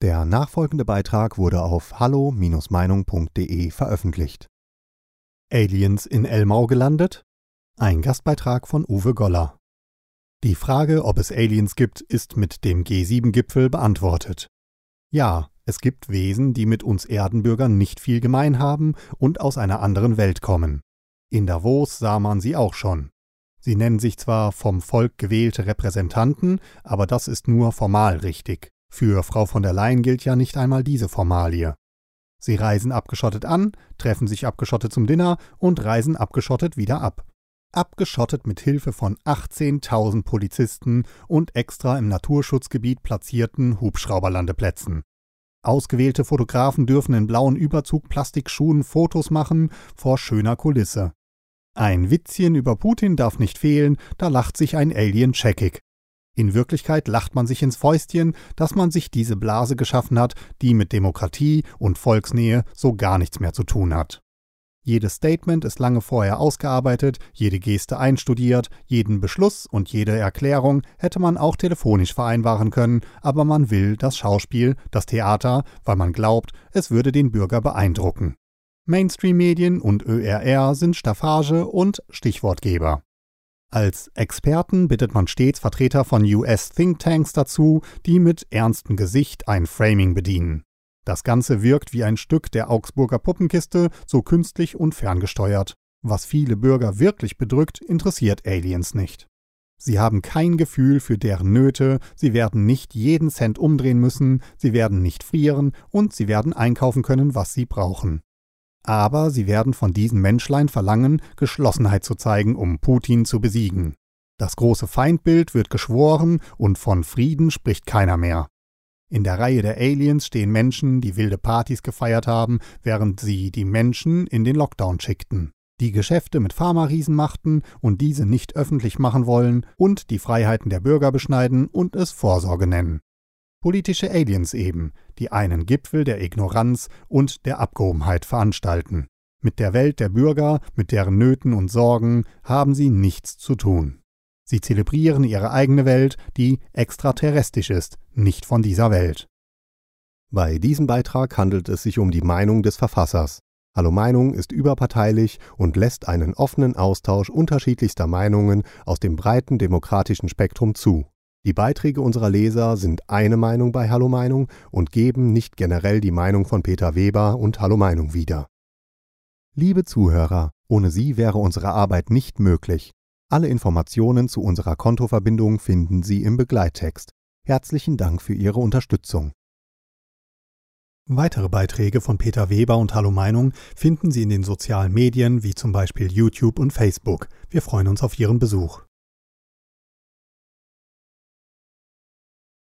Der nachfolgende Beitrag wurde auf hallo-meinung.de veröffentlicht. Aliens in Elmau gelandet? Ein Gastbeitrag von Uwe Goller. Die Frage, ob es Aliens gibt, ist mit dem G7-Gipfel beantwortet. Ja, es gibt Wesen, die mit uns Erdenbürgern nicht viel gemein haben und aus einer anderen Welt kommen. In Davos sah man sie auch schon. Sie nennen sich zwar vom Volk gewählte Repräsentanten, aber das ist nur formal richtig. Für Frau von der Leyen gilt ja nicht einmal diese Formalie. Sie reisen abgeschottet an, treffen sich abgeschottet zum Dinner und reisen abgeschottet wieder ab. Abgeschottet mit Hilfe von 18.000 Polizisten und extra im Naturschutzgebiet platzierten Hubschrauberlandeplätzen. Ausgewählte Fotografen dürfen in blauen Überzug-Plastikschuhen Fotos machen vor schöner Kulisse. Ein Witzchen über Putin darf nicht fehlen, da lacht sich ein Alien checkig. In Wirklichkeit lacht man sich ins Fäustchen, dass man sich diese Blase geschaffen hat, die mit Demokratie und Volksnähe so gar nichts mehr zu tun hat. Jedes Statement ist lange vorher ausgearbeitet, jede Geste einstudiert, jeden Beschluss und jede Erklärung hätte man auch telefonisch vereinbaren können, aber man will das Schauspiel, das Theater, weil man glaubt, es würde den Bürger beeindrucken. Mainstream-Medien und ÖRR sind Staffage und Stichwortgeber. Als Experten bittet man stets Vertreter von US-Thinktanks dazu, die mit ernstem Gesicht ein Framing bedienen. Das Ganze wirkt wie ein Stück der Augsburger Puppenkiste, so künstlich und ferngesteuert. Was viele Bürger wirklich bedrückt, interessiert Aliens nicht. Sie haben kein Gefühl für deren Nöte, sie werden nicht jeden Cent umdrehen müssen, sie werden nicht frieren und sie werden einkaufen können, was sie brauchen. Aber sie werden von diesen Menschlein verlangen, Geschlossenheit zu zeigen, um Putin zu besiegen. Das große Feindbild wird geschworen und von Frieden spricht keiner mehr. In der Reihe der Aliens stehen Menschen, die wilde Partys gefeiert haben, während sie die Menschen in den Lockdown schickten, die Geschäfte mit Pharma-Riesen machten und diese nicht öffentlich machen wollen und die Freiheiten der Bürger beschneiden und es Vorsorge nennen. Politische Aliens eben, die einen Gipfel der Ignoranz und der Abgehobenheit veranstalten. Mit der Welt der Bürger, mit deren Nöten und Sorgen haben sie nichts zu tun. Sie zelebrieren ihre eigene Welt, die extraterrestrisch ist, nicht von dieser Welt. Bei diesem Beitrag handelt es sich um die Meinung des Verfassers. Hallo Meinung ist überparteilich und lässt einen offenen Austausch unterschiedlichster Meinungen aus dem breiten demokratischen Spektrum zu. Die Beiträge unserer Leser sind eine Meinung bei Hallo Meinung und geben nicht generell die Meinung von Peter Weber und Hallo Meinung wieder. Liebe Zuhörer, ohne Sie wäre unsere Arbeit nicht möglich. Alle Informationen zu unserer Kontoverbindung finden Sie im Begleittext. Herzlichen Dank für Ihre Unterstützung. Weitere Beiträge von Peter Weber und Hallo Meinung finden Sie in den sozialen Medien wie zum Beispiel YouTube und Facebook. Wir freuen uns auf Ihren Besuch.